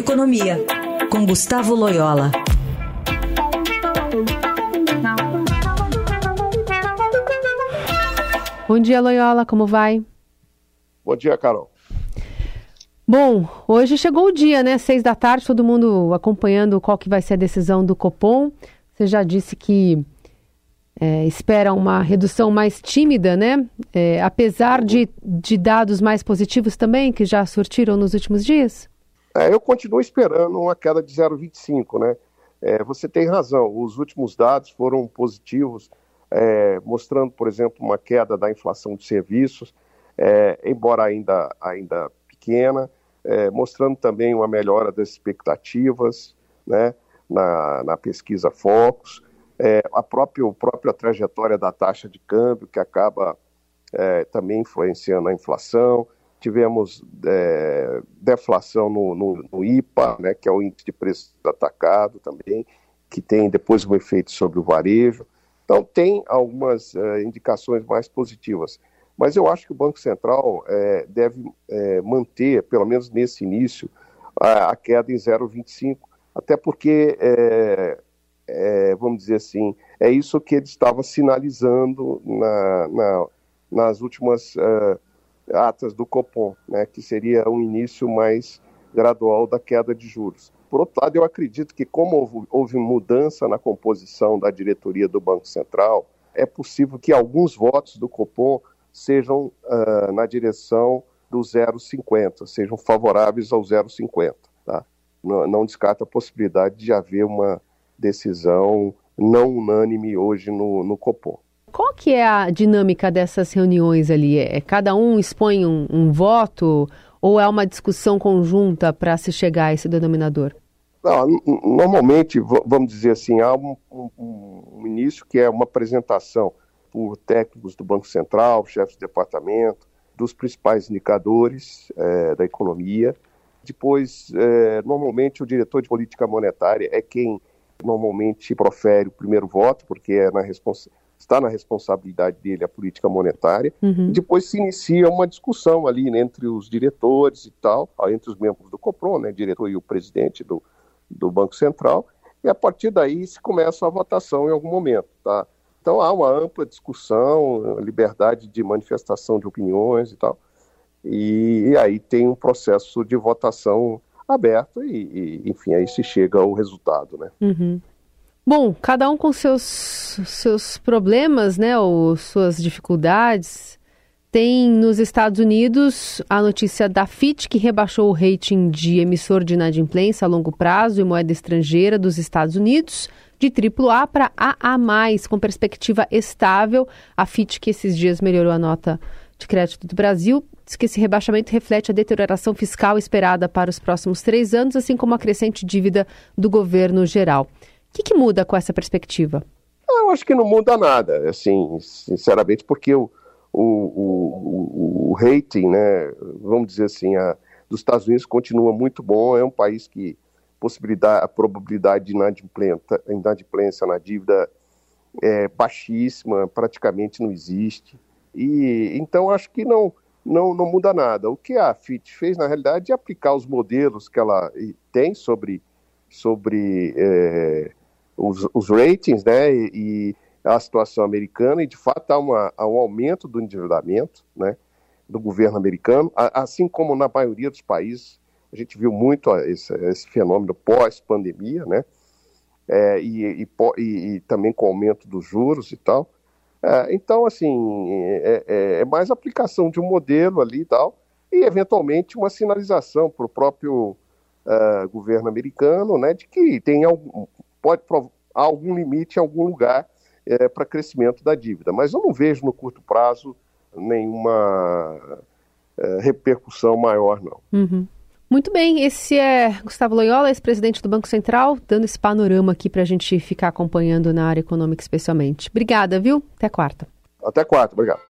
Economia, com Gustavo Loyola. Bom dia, Loyola, como vai? Bom dia, Carol. Bom, hoje chegou o dia, né? Seis da tarde, todo mundo acompanhando qual que vai ser a decisão do Copom. Você já disse que é, espera uma redução mais tímida, né? É, apesar de, de dados mais positivos também, que já surtiram nos últimos dias? É, eu continuo esperando uma queda de 0,25, né? É, você tem razão, os últimos dados foram positivos, é, mostrando, por exemplo, uma queda da inflação de serviços, é, embora ainda, ainda pequena, é, mostrando também uma melhora das expectativas né, na, na pesquisa Focus, é, a própria, própria trajetória da taxa de câmbio, que acaba também influenciando a inflação. Tivemos é, deflação no, no, no, IPA, né, que é o índice de preço atacado também, que tem depois um efeito sobre o varejo. Então, tem algumas é, indicações mais positivas. Mas eu acho que o Banco Central é, deve é, manter, pelo menos nesse início, a, a queda em 0,25, até porque, é, é, vamos dizer assim, é isso que ele estava sinalizando na, na, nas últimas uh, atas do Copom, né, que seria um início mais gradual da queda de juros. Por outro lado, eu acredito que, como houve, mudança na composição da diretoria do Banco Central, é possível que alguns votos do Copom sejam uh, na direção do 0,50, sejam favoráveis ao 0,50. Tá? Não, não descarta a possibilidade de haver uma decisão não unânime hoje no, no Copom. Qual que é a dinâmica dessas reuniões ali? É cada um expõe um, um voto ou é uma discussão conjunta para se chegar a esse denominador? Não, normalmente, vamos dizer assim, há um, um, um início que é uma apresentação por técnicos do Banco Central, chefes de departamento, dos principais indicadores é, da economia. Depois, é, normalmente, o diretor de política monetária é quem normalmente profere o primeiro voto, porque é na está na responsabilidade dele a política monetária. Uhum. depois se inicia uma discussão ali né, entre os diretores e tal, entre os membros do COPRON, né, diretor e o presidente do, do Banco Central, e a partir daí se começa a votação em algum momento, tá? Então há uma ampla discussão, liberdade de manifestação de opiniões e tal. E, e aí tem um processo de votação aberto e, e, enfim, aí se chega ao resultado, né? Uhum. Bom, cada um com seus, seus problemas, né, ou suas dificuldades. Tem nos Estados Unidos a notícia da FIT, que rebaixou o rating de emissor de inadimplência a longo prazo e moeda estrangeira dos Estados Unidos de AAA para AA+, com perspectiva estável. A FIT, que esses dias melhorou a nota de crédito do Brasil, diz que esse rebaixamento reflete a deterioração fiscal esperada para os próximos três anos, assim como a crescente dívida do governo geral. O que, que muda com essa perspectiva? Eu acho que não muda nada, assim, sinceramente, porque o, o, o, o rating, né, vamos dizer assim, a, dos Estados Unidos continua muito bom, é um país que possibilidade, a probabilidade de inadimplência na dívida é baixíssima, praticamente não existe. E então acho que não, não, não muda nada. O que a FIT fez, na realidade, é aplicar os modelos que ela tem sobre, sobre é, os, os, ratings né, e, e, a situação americana, e de fato há, uma, há um aumento do endividamento né, do governo americano, assim como na maioria dos países a gente viu muito esse, esse fenômeno pós-pandemia, né? É, e, e, e, também com o aumento dos juros e tal. É, então, assim, é, é, é, mais aplicação de um modelo ali e tal, e eventualmente uma sinalização para o próprio uh, governo americano, né, de que tem algum, pode há algum limite em algum lugar é, para crescimento da dívida. Mas eu não vejo no curto prazo nenhuma uh, repercussão maior, não. Uhum. Muito bem, esse é Gustavo Loyola, ex-presidente do Banco Central, dando esse panorama aqui para a gente ficar acompanhando na área econômica especialmente. Obrigada, viu? Até quarta. Até quarta, obrigado.